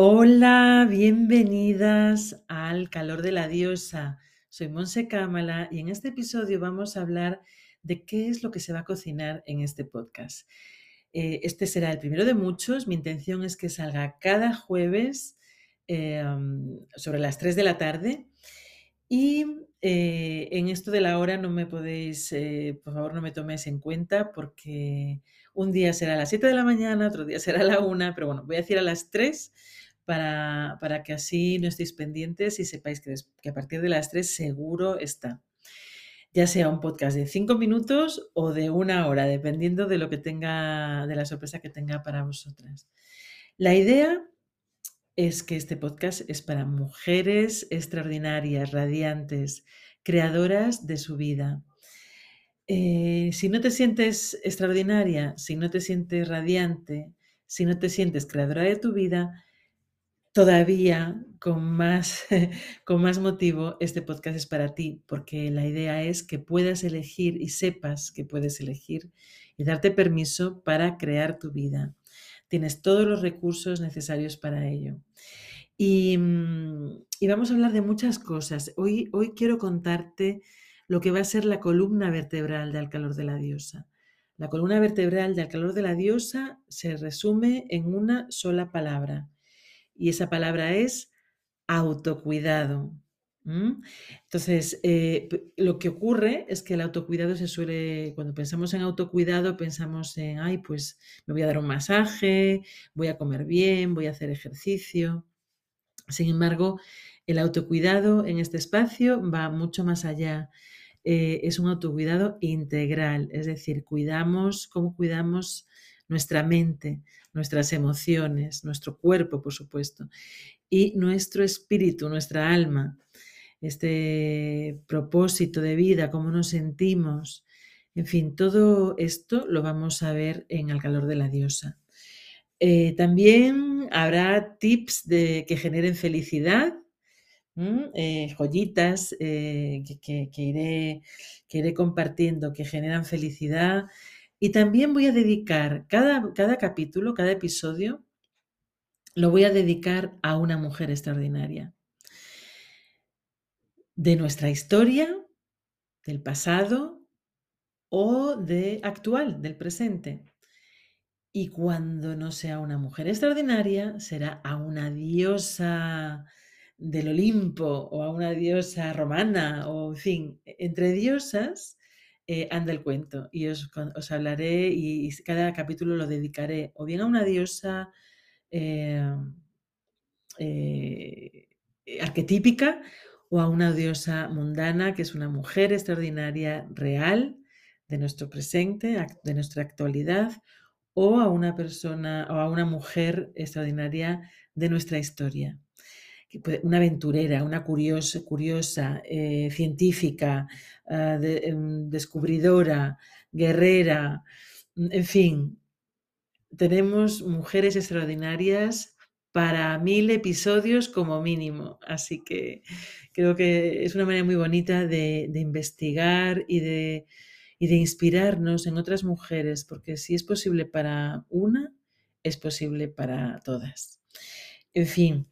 Hola, bienvenidas al calor de la diosa. Soy Monse Cámara y en este episodio vamos a hablar de qué es lo que se va a cocinar en este podcast. Eh, este será el primero de muchos. Mi intención es que salga cada jueves eh, sobre las 3 de la tarde. Y eh, en esto de la hora no me podéis, por favor, no me toméis en cuenta porque un día será a las 7 de la mañana, otro día será a la 1, pero bueno, voy a decir a las 3 para, para que así no estéis pendientes y sepáis que, a partir de las 3 seguro está ya sea un podcast de 5 minutos o de una hora, dependiendo de lo que tenga, de la sorpresa que tenga para vosotras. La idea es que este podcast es para mujeres extraordinarias, radiantes, creadoras de su vida. Eh, si no te sientes extraordinaria, si no te sientes radiante, si no te sientes creadora de tu vida, todavía con más, con más motivo este podcast es para ti, porque la idea es que puedas elegir y sepas que puedes elegir y darte permiso para crear tu vida. Tienes todos los recursos necesarios para ello. Y, mm, y vamos a hablar de muchas cosas. Hoy, hoy quiero contarte lo que va a ser la columna vertebral de Al calor de la diosa. La columna vertebral de Al calor de la diosa se resume en una sola palabra y esa palabra es autocuidado. Entonces, eh, lo que ocurre es que el autocuidado se suele, cuando pensamos en autocuidado, pensamos en, ay, pues me voy a dar un masaje, voy a comer bien, voy a hacer ejercicio. Sin embargo, el autocuidado en este espacio va mucho más allá. Eh, es un autocuidado integral, es decir, cuidamos, cómo cuidamos nuestra mente, nuestras emociones, nuestro cuerpo, por supuesto, y nuestro espíritu, nuestra alma, este propósito de vida, cómo nos sentimos. En fin, todo esto lo vamos a ver en El calor de la diosa. Eh, también habrá tips de, que generen felicidad, eh, joyitas eh, que, iré, que iré compartiendo, que generan felicidad, y también voy a dedicar cada, cada capítulo, cada episodio, lo voy a dedicar a una mujer extraordinaria. De nuestra historia, del pasado o de actual, del presente. Y cuando no sea una mujer extraordinaria, será a una diosa del Olimpo o a una diosa romana o, en fin, entre diosas eh, anda el cuento y os, hablaré y, cada capítulo lo dedicaré o bien a una diosa eh, eh, arquetípica o a una diosa mundana que es una mujer extraordinaria, real, de nuestro presente, de nuestra actualidad, o a una persona o a una mujer extraordinaria de nuestra historia una aventurera, una curiosa, curiosa eh, científica, ah, em, descubridora, guerrera, mm, en fin, tenemos mujeres extraordinarias para mil episodios como mínimo. Así que creo que es una manera muy bonita de, investigar y de, y de inspirarnos en otras mujeres, porque si es posible para una, es posible para todas. En fin,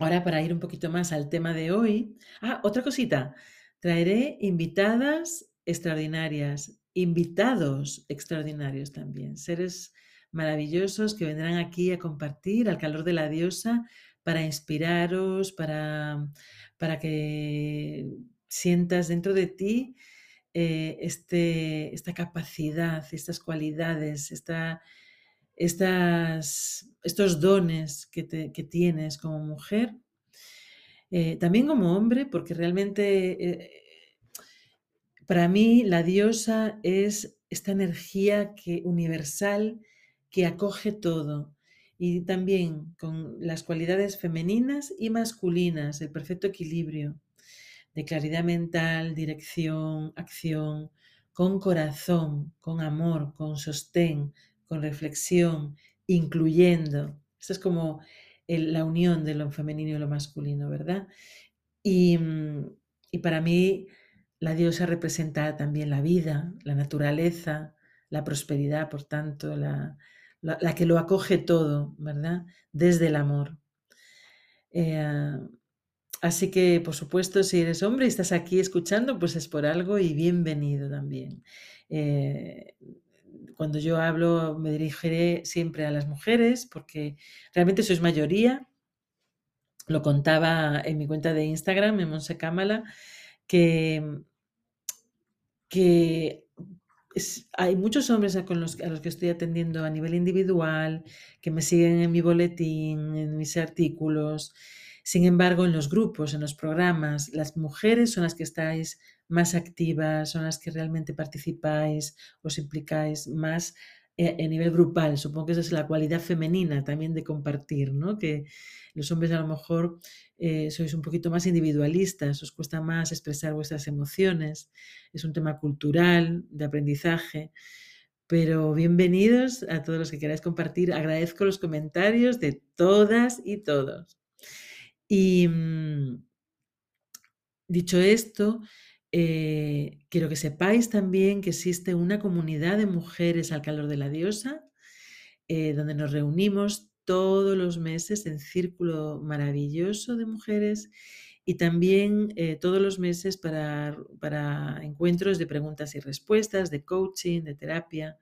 Ahora, para ir un poquito más al tema de hoy. Ah, otra cosita. Traeré invitadas extraordinarias, invitados extraordinarios también, seres maravillosos que vendrán aquí a compartir al calor de la diosa para inspiraros, para, para que sientas dentro de ti eh, este, esta capacidad, estas cualidades, esta, estas, estos dones que, tienes como mujer, eh, también como hombre, porque realmente eh, para mí la diosa es esta energía que, universal que acoge todo. Y también con las cualidades femeninas y masculinas, el perfecto equilibrio de claridad mental, dirección, acción, con corazón, con amor, con sostén, con reflexión, incluyendo. Esta es como la unión de lo femenino y lo masculino, ¿verdad? Y, mm, y para mí la diosa representa también la vida, la naturaleza, la prosperidad, por tanto, la, la, que lo acoge todo, ¿verdad? Desde el amor. Eh, así que, por supuesto, si eres hombre y estás aquí escuchando, pues es por algo y bienvenido también. Eh, cuando yo hablo me dirigiré siempre a las mujeres porque realmente sois mayoría. Lo contaba en mi cuenta de Instagram, en Monse Cámala, que, que hay muchos hombres a, los, a los que estoy atendiendo a nivel individual, que me siguen en mi boletín, en mis artículos. Sin embargo, en los grupos, en los programas, las mujeres son las que estáis más activas, son las que realmente participáis, os implicáis más eh, a nivel grupal. Supongo que esa es la cualidad femenina también de compartir, ¿no? Que los hombres a lo mejor eh, sois un poquito más individualistas, os cuesta más expresar vuestras emociones, es un tema cultural, de aprendizaje. Pero bienvenidos a todos los que queráis compartir. Agradezco los comentarios de todas y todos. Y mm, dicho esto, eh, quiero que sepáis también que existe una comunidad de mujeres al calor de la diosa, eh, donde nos reunimos todos los meses en círculo maravilloso de mujeres y también eh, todos los meses para, para, encuentros de preguntas y respuestas, de coaching, de terapia.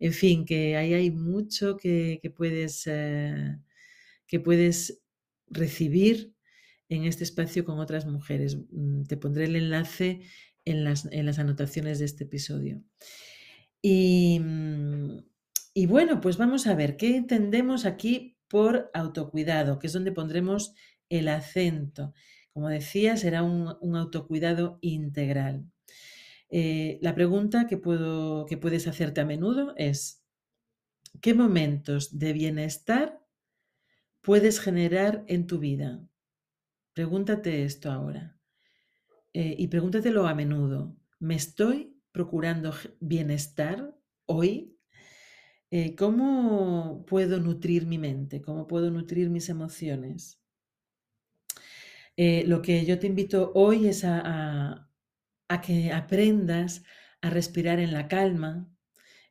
En fin, que ahí hay mucho que, puedes, eh, que puedes recibir en este espacio con otras mujeres. Mm, te pondré el enlace en las, en las anotaciones de este episodio. Y, y bueno, pues vamos a ver qué entendemos aquí por autocuidado, que es donde pondremos el acento. Como decía, será un, autocuidado integral. Eh, la pregunta que, puedo, que puedes hacerte a menudo es, ¿qué momentos de bienestar puedes generar en tu vida? Pregúntate esto ahora. Eh, y pregúntatelo a menudo. ¿Me estoy procurando bienestar hoy? Eh, ¿Cómo puedo nutrir mi mente? ¿Cómo puedo nutrir mis emociones? Eh, lo que yo te invito hoy es a, que aprendas a respirar en la calma.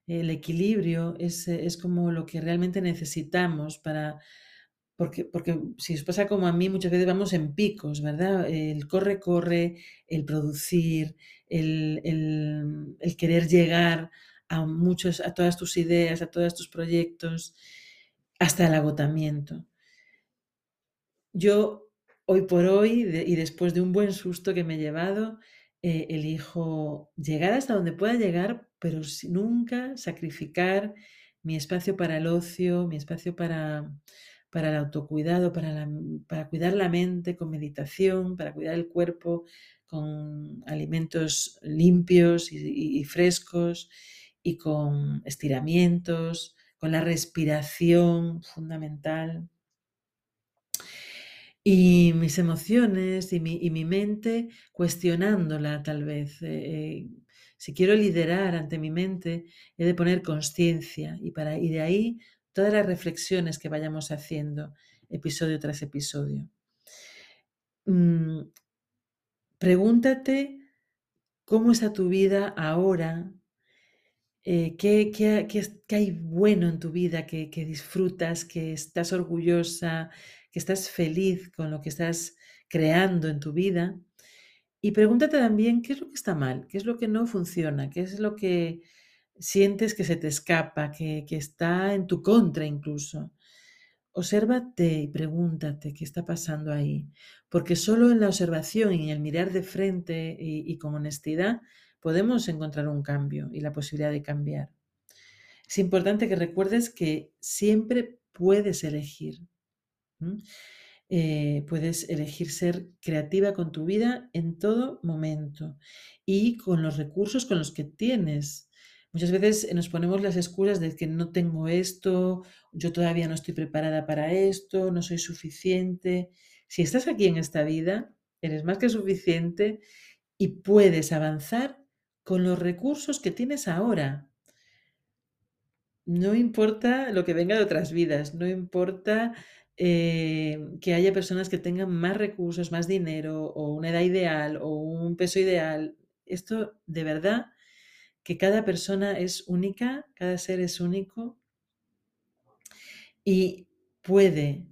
El equilibrio es, es como lo que realmente necesitamos para, porque, porque, si os pasa como a mí, muchas veces vamos en picos, ¿verdad? El corre, corre, el producir, el, el querer llegar a muchos, a todas tus ideas, a todos tus proyectos, hasta el agotamiento. Yo, hoy por hoy, y después de un buen susto que me he llevado, eh, elijo llegar hasta donde pueda llegar, pero nunca sacrificar mi espacio para el ocio, mi espacio para, para el autocuidado, para, para cuidar la mente con meditación, para cuidar el cuerpo con alimentos limpios y frescos y con estiramientos, con la respiración fundamental. Y mis emociones y mi, mente cuestionándola tal vez. Eh, eh, si quiero liderar ante mi mente, he de poner conciencia y, para, y de ahí todas las reflexiones que vayamos haciendo episodio tras episodio. Mm, pregúntate cómo está tu vida ahora eh, ¿qué, hay bueno en tu vida que, disfrutas, que estás orgullosa, que estás feliz con lo que estás creando en tu vida. Y pregúntate también qué es lo que está mal, qué es lo que no funciona, qué es lo que sientes que se te escapa, que, está en tu contra incluso. Obsérvate y pregúntate qué está pasando ahí, porque solo en la observación y en el mirar de frente y con honestidad podemos encontrar un cambio y la posibilidad de cambiar. Es importante que recuerdes que siempre puedes elegir. Eh, puedes elegir ser creativa con tu vida en todo momento y con los recursos con los que tienes. Muchas veces nos ponemos las excusas de que no tengo esto, yo todavía no estoy preparada para esto, no soy suficiente. Si estás aquí en esta vida, eres más que suficiente y puedes avanzar con los recursos que tienes ahora. No importa lo que venga de otras vidas, no importa eh, que haya personas que tengan más recursos, más dinero o una edad ideal o un peso ideal. Esto de verdad que cada persona es única, cada ser es único y puede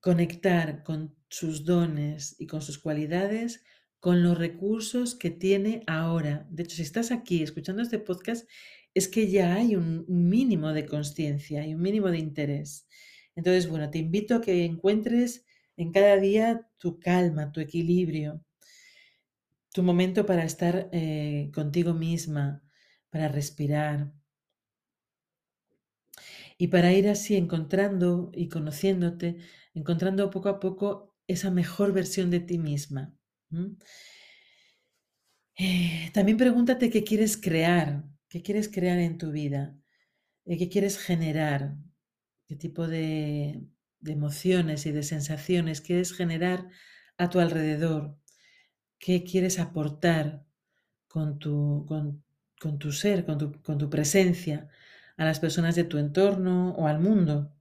conectar con sus dones y con sus cualidades con los recursos que tiene ahora. De hecho, si estás aquí escuchando este podcast, es que ya hay un mínimo de conciencia y un mínimo de interés. Entonces, bueno, te invito a que encuentres en cada día tu calma, tu equilibrio, tu momento para estar eh, contigo misma, para respirar, y para ir así encontrando y conociéndote, encontrando poco a poco esa mejor versión de ti misma. Eh, también pregúntate qué quieres crear, qué quieres crear en tu vida, eh, qué quieres generar, qué tipo de, emociones y de sensaciones quieres generar a tu alrededor, qué quieres aportar con tu, con, tu ser, con tu, con tu presencia a las personas de tu entorno o al mundo.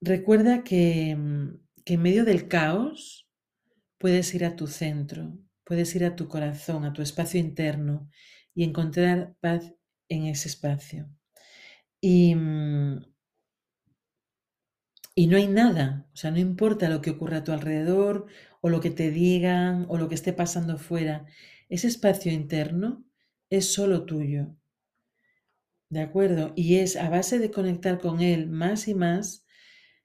Recuerda que, mm, que en medio del caos puedes ir a tu centro, puedes ir a tu corazón, a tu espacio interno y encontrar paz en ese espacio. Y, mm, y no hay nada, o sea, no importa lo que ocurra a tu alrededor o lo que te digan o lo que esté pasando fuera, ese espacio interno es solo tuyo. ¿De acuerdo? Y es a base de conectar con Él más y más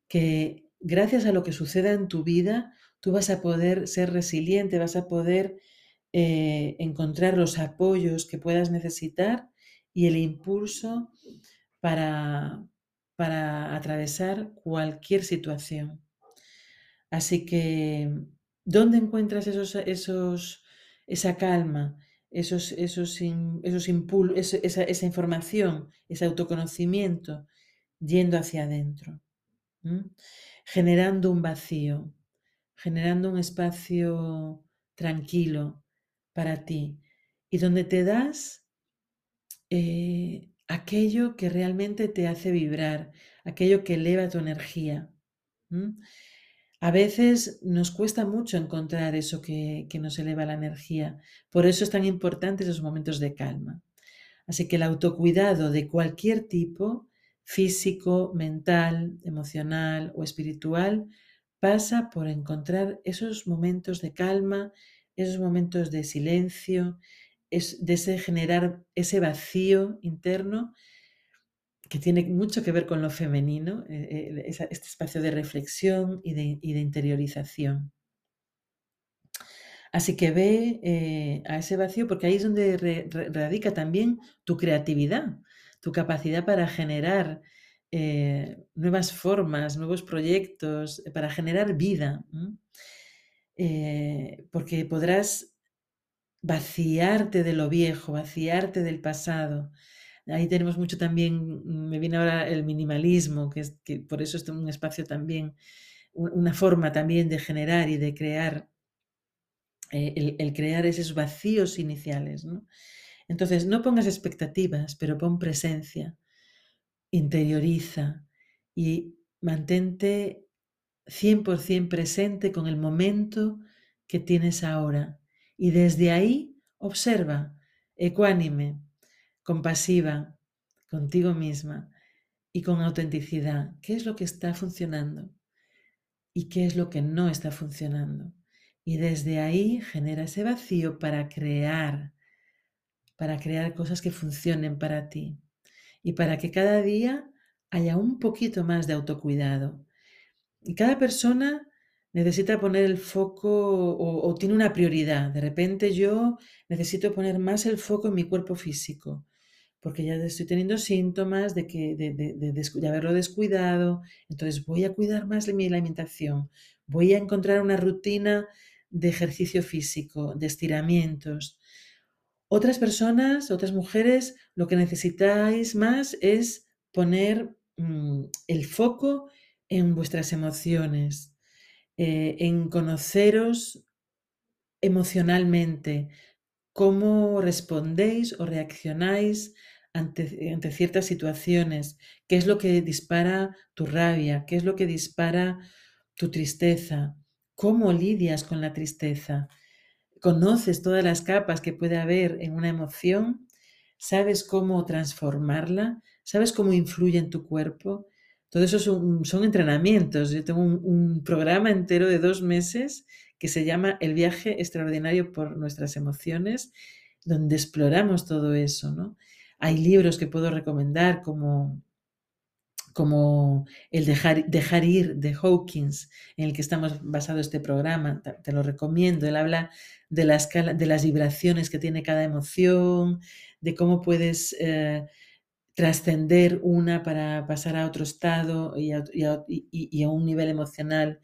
que gracias a lo que suceda en tu vida, tú vas a poder ser resiliente, vas a poder eh, encontrar los apoyos que puedas necesitar y el impulso para, para atravesar cualquier situación. Así que, ¿dónde encuentras esos, esos, esa calma? esos, esos, esos esa, esa, información, ese autoconocimiento yendo hacia adentro, generando un vacío, generando un espacio tranquilo para ti y donde te das eh, aquello que realmente te hace vibrar, aquello que eleva tu energía. A veces nos cuesta mucho encontrar eso que, nos eleva la energía. Por eso es tan importante esos momentos de calma. Así que el autocuidado de cualquier tipo, físico, mental, emocional o espiritual, pasa por encontrar esos momentos de calma, esos momentos de silencio, es, de ese generar ese vacío interno que tiene mucho que ver con lo femenino, eh, eh, este espacio de reflexión y de, interiorización. Así que ve eh, a ese vacío porque ahí es donde radica también tu creatividad, tu capacidad para generar nuevas formas, nuevos proyectos, para generar vida. porque podrás vaciarte de lo viejo, vaciarte del pasado, Ahí tenemos mucho también, mm, me viene ahora el minimalismo, que, es, que por eso es un espacio también, una forma también de generar y de crear, eh, el, crear esos vacíos iniciales. Entonces, no pongas expectativas, pero pon presencia, interioriza y mantente 100% presente con el momento que tienes ahora. Y desde ahí observa, ecuánime, compasiva contigo misma y con autenticidad. ¿Qué es lo que está funcionando? ¿Y qué es lo que no está funcionando? Y desde ahí genera ese vacío para crear, para crear cosas que funcionen para ti y para que cada día haya un poquito más de autocuidado. Y cada persona necesita poner el foco o, tiene una prioridad. De repente yo necesito poner más el foco en mi cuerpo físico porque ya estoy teniendo síntomas de, que, de, haberlo descuidado, entonces voy a cuidar más de mi alimentación, voy a encontrar una rutina de ejercicio físico, de estiramientos. Otras personas, otras mujeres, lo que necesitáis más es poner mm, el foco en vuestras emociones, eh, en conoceros emocionalmente, cómo respondéis o reaccionáis ante, ciertas situaciones, qué es lo que dispara tu rabia, qué es lo que dispara tu tristeza, cómo lidias con la tristeza, conoces todas las capas que puede haber en una emoción, sabes cómo transformarla, ¿Sabes cómo influye en tu cuerpo? Todo eso son, entrenamientos. Yo tengo un, programa entero de dos meses que se llama El viaje extraordinario por nuestras emociones, donde exploramos todo eso. ¿no? Hay libros que puedo recomendar como como el dejar, dejar, ir de Hawkins, en el que estamos basado este programa, te, lo recomiendo. Él habla de de las vibraciones que tiene cada emoción, de cómo puedes eh, trascender una para pasar a otro estado y a, y a, un nivel emocional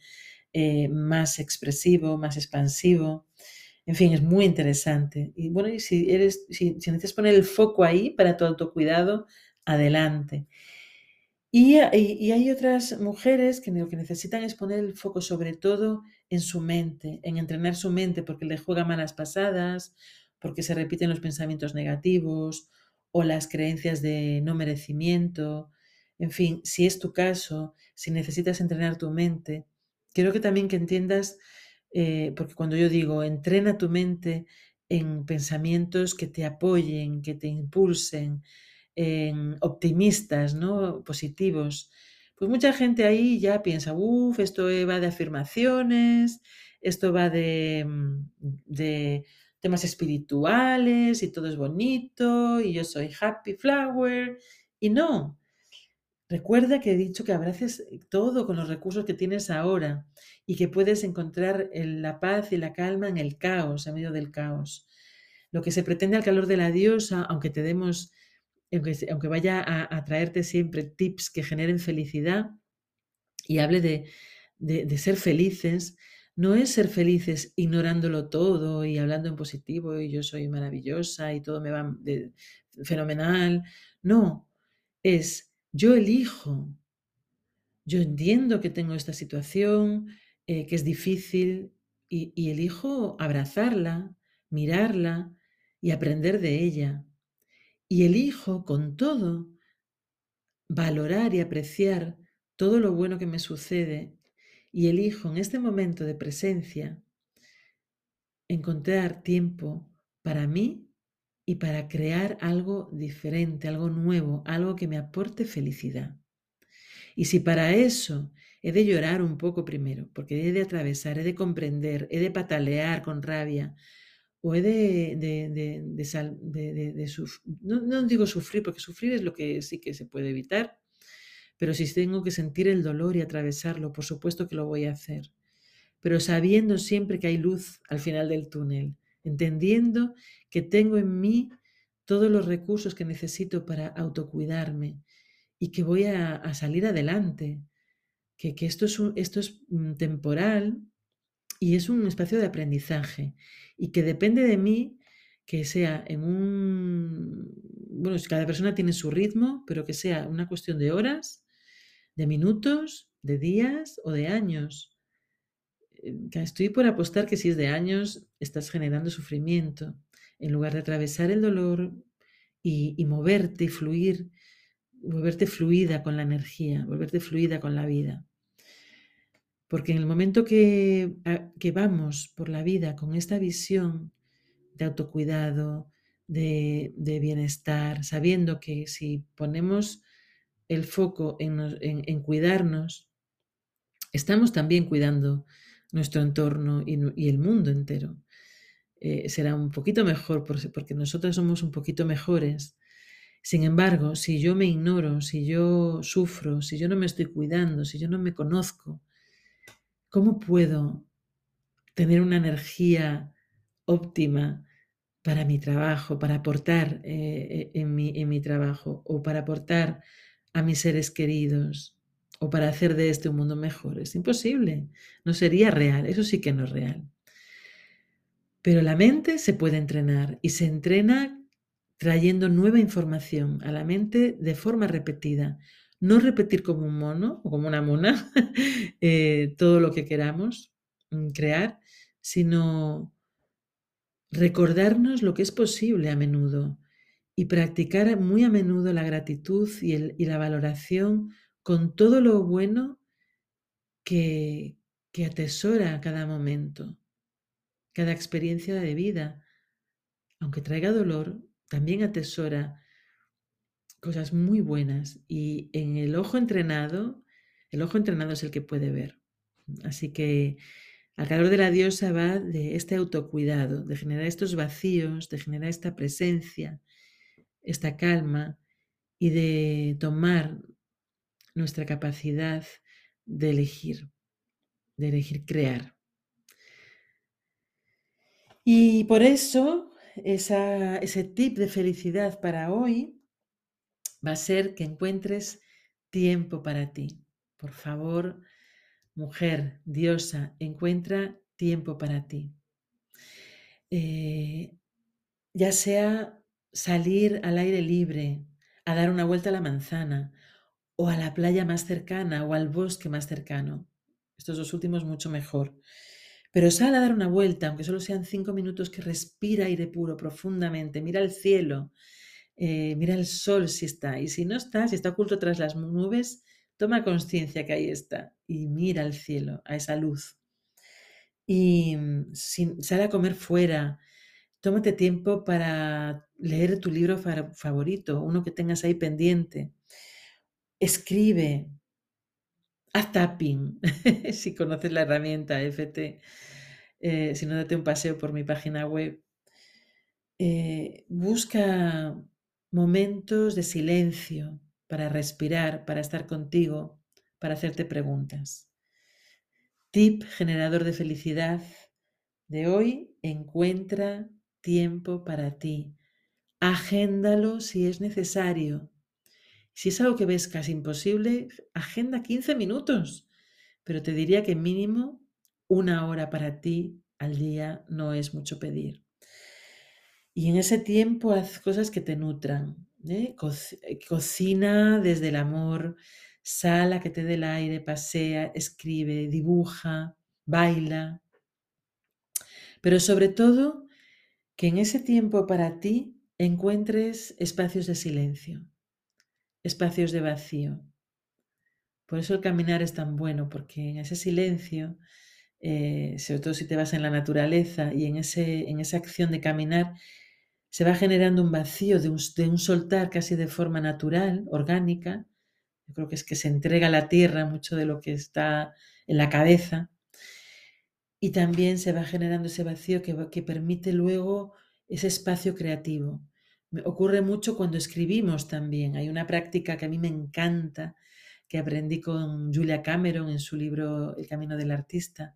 eh, más expresivo, más expansivo. En fin, es muy interesante. Y bueno, si, eres, si, si necesitas poner el foco ahí para tu autocuidado, adelante. Y, y, hay otras mujeres que lo que necesitan es poner el foco sobre todo en su mente, en entrenar su mente porque le juega malas pasadas, porque se repiten los pensamientos negativos o las creencias de no merecimiento. En fin, si es tu caso, si necesitas entrenar tu mente, quiero que también que entiendas, eh, porque cuando yo digo entrena tu mente en pensamientos que te apoyen, que te impulsen, optimistas, ¿no? positivos, pues mucha gente ahí ya piensa, uff, esto va de afirmaciones, esto va de, mm, de, temas espirituales y todo es bonito y yo soy happy flower. Y no, recuerda que he dicho que abraces todo con los recursos que tienes ahora y que puedes encontrar la paz y la calma en el caos, en medio del caos. Lo que se pretende al calor de la diosa, aunque te demos aunque, vaya a, traerte siempre tips que generen felicidad y hable de, ser felices, no es ser felices ignorándolo todo y hablando en positivo y yo soy maravillosa y todo me va fenomenal. No, es yo elijo, yo entiendo que tengo esta situación, eh, que es difícil y elijo abrazarla, mirarla y aprender de ella. Y elijo con todo valorar y apreciar todo lo bueno que me sucede y elijo en este momento de presencia encontrar tiempo para mí y para crear algo diferente, algo nuevo, algo que me aporte felicidad. Y si para eso he de llorar un poco primero, porque he de atravesar, he de comprender, he de patalear con rabia, o he de, de, de, no, no, digo sufrir, porque sufrir es lo que sí que se puede evitar, pero si tengo que sentir el dolor y atravesarlo, por supuesto que lo voy a hacer, pero sabiendo siempre que hay luz al final del túnel, entendiendo que tengo en mí todos los recursos que necesito para autocuidarme y que voy a, salir adelante, que, que esto, es esto es mm, temporal y es un espacio de aprendizaje y que depende de mí que sea en un, bueno, cada persona tiene su ritmo, pero que sea una cuestión de horas, de minutos, de días o de años. Eh, estoy por apostar que si es de años, estás generando sufrimiento, en lugar de atravesar el dolor y, moverte y fluir, volverte fluida con la energía, volverte fluida con la vida. Porque en el momento que, que vamos por la vida con esta visión de autocuidado, de, bienestar, sabiendo que si ponemos el foco en, cuidarnos, estamos también cuidando nuestro entorno y, el mundo entero. Eh, será un poquito mejor porque nosotros somos un poquito mejores. Sin embargo, si yo me ignoro, si yo sufro, si yo no me estoy cuidando, si yo no me conozco, ¿Cómo puedo tener una energía óptima para mi trabajo, para aportar eh, en, mi, en mi trabajo o para aportar a mis seres queridos o para hacer de este un mundo mejor? Es imposible, no sería real, eso sí que no es real. Pero la mente se puede entrenar y se entrena trayendo nueva información a la mente de forma repetida, no repetir como un mono o como una mona eh, todo lo que queramos mm, crear, sino recordarnos lo que es posible a menudo y practicar muy a menudo la gratitud y, la valoración con todo lo bueno que, que atesora cada momento, cada experiencia de vida. Aunque traiga dolor, también atesora cosas muy buenas y en el ojo entrenado, el ojo entrenado es el que puede ver. Así que al calor de la diosa va de este autocuidado, de generar estos vacíos, de generar esta presencia, esta calma y de tomar nuestra capacidad de elegir, de elegir crear. Y por eso ese tip de felicidad para hoy va a ser que encuentres tiempo para ti. Por favor, mujer, diosa, encuentra tiempo para ti. Eh, ya sea salir al aire libre, a dar una vuelta a la manzana, o a la playa más cercana, o al bosque más cercano. Estos dos últimos mucho mejor. Pero sal a dar una vuelta, aunque solo sean cinco minutos, que respira aire puro profundamente, mira el cielo, eh, mira el sol si está, y si no está, si está oculto tras las nubes, toma conciencia que ahí está y mira al cielo, a esa luz. Y mm, sal a comer fuera, tómate tiempo para leer tu libro favorito, uno que tengas ahí pendiente. Escribe, haz tapping, si conoces la herramienta FT. Eh, si no, date un paseo por mi página web. Eh, busca momentos de silencio para respirar, para estar contigo, para hacerte preguntas. Tip generador de felicidad de hoy, encuentra tiempo para ti. Agéndalo si es necesario. Si es algo que ves casi imposible, agenda 15 minutos, pero te diría que mínimo una hora para ti al día no es mucho pedir. Y en ese tiempo haz cosas que te nutran. ¿eh? Eh, cocina desde el amor, sala que te dé el aire, pasea, escribe, dibuja, baila. Pero sobre todo, que en ese tiempo para ti encuentres espacios de silencio, espacios de vacío. Por eso el caminar es tan bueno, porque en ese silencio, eh, sobre todo si te vas en la naturaleza y en, ese, en esa acción de caminar, se va generando un vacío de un, soltar casi de forma natural, orgánica. Yo creo que es que se entrega a la tierra mucho de lo que está en la cabeza. Y también se va generando ese vacío que, que permite luego ese espacio creativo. Me ocurre mucho cuando escribimos también. Hay una práctica que a mí me encanta, que aprendí con Julia Cameron en su libro El Camino del Artista,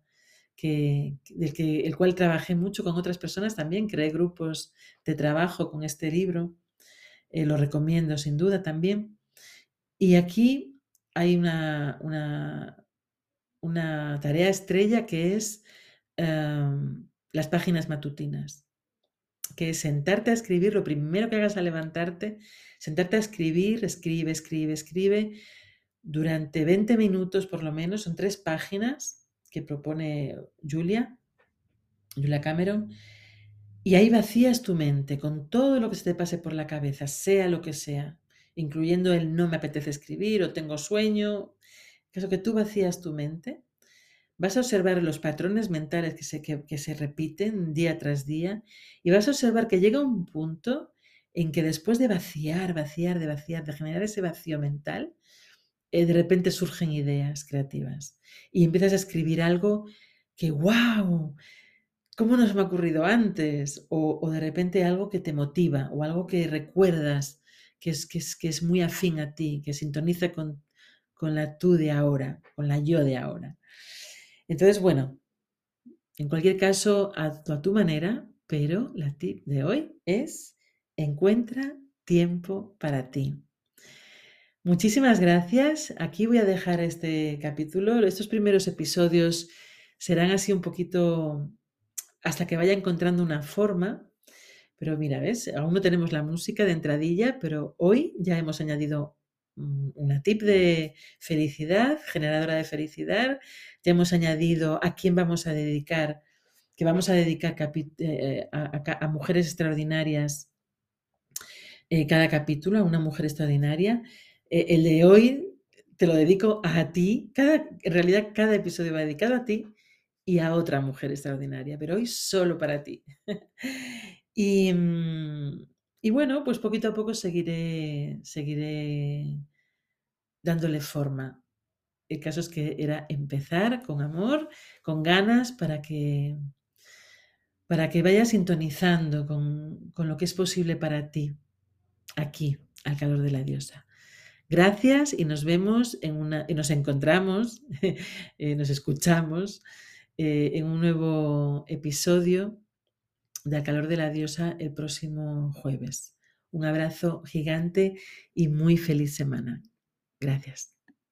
que, del que, el cual trabajé mucho con otras personas también, creé grupos de trabajo con este libro, eh, lo recomiendo sin duda también. Y aquí hay una, una, una tarea estrella que es em, las páginas matutinas, que es sentarte a escribir, lo primero que hagas al levantarte, sentarte a escribir, escribe, escribe, escribe, durante 20 minutos por lo menos, son tres páginas, que propone Julia, Julia Cameron, y ahí vacías tu mente con todo lo que se te pase por la cabeza, sea lo que sea, incluyendo el no me apetece escribir o tengo sueño, eso que tú vacías tu mente, vas a observar los patrones mentales que se, que se repiten día tras día y vas a observar que llega un punto en que después de vaciar, vaciar, de vaciar, de generar ese vacío mental, eh, de repente surgen ideas creativas y empiezas a escribir algo que, wow, ¿cómo no se me ha ocurrido antes? O, de repente algo que te motiva o algo que recuerdas que es, que es, que es muy afín a ti, que sintoniza con, con la tú de ahora, con la yo de ahora. Entonces, bueno, en cualquier caso, hazlo a tu manera, pero la tip de hoy es encuentra tiempo para ti. Muchísimas gracias. Aquí voy a dejar este capítulo. Estos primeros episodios serán así un poquito hasta que vaya encontrando una forma. Pero mira, ¿ves? Aún no tenemos la música de entradilla, pero hoy ya hemos añadido una tip de felicidad, generadora de felicidad. Ya hemos añadido a quién vamos a dedicar, que vamos a dedicar eh, a, mujeres extraordinarias eh, cada capítulo, a una mujer extraordinaria. Eh, el de hoy te lo dedico a ti. Cada, en realidad, cada episodio va dedicado a ti y a otra mujer extraordinaria, pero hoy solo para ti. y, mm, Y bueno, pues poquito a poco seguiré, seguiré dándole forma. El caso es que era empezar con amor, con ganas, para que, para que vayas sintonizando con, con lo que es posible para ti, aquí, al calor de la diosa. Gracias y nos vemos en una, y nos encontramos, eh, nos escuchamos eh, en un nuevo episodio de Al calor de la diosa el próximo jueves. Un abrazo gigante y muy feliz semana. Gracias.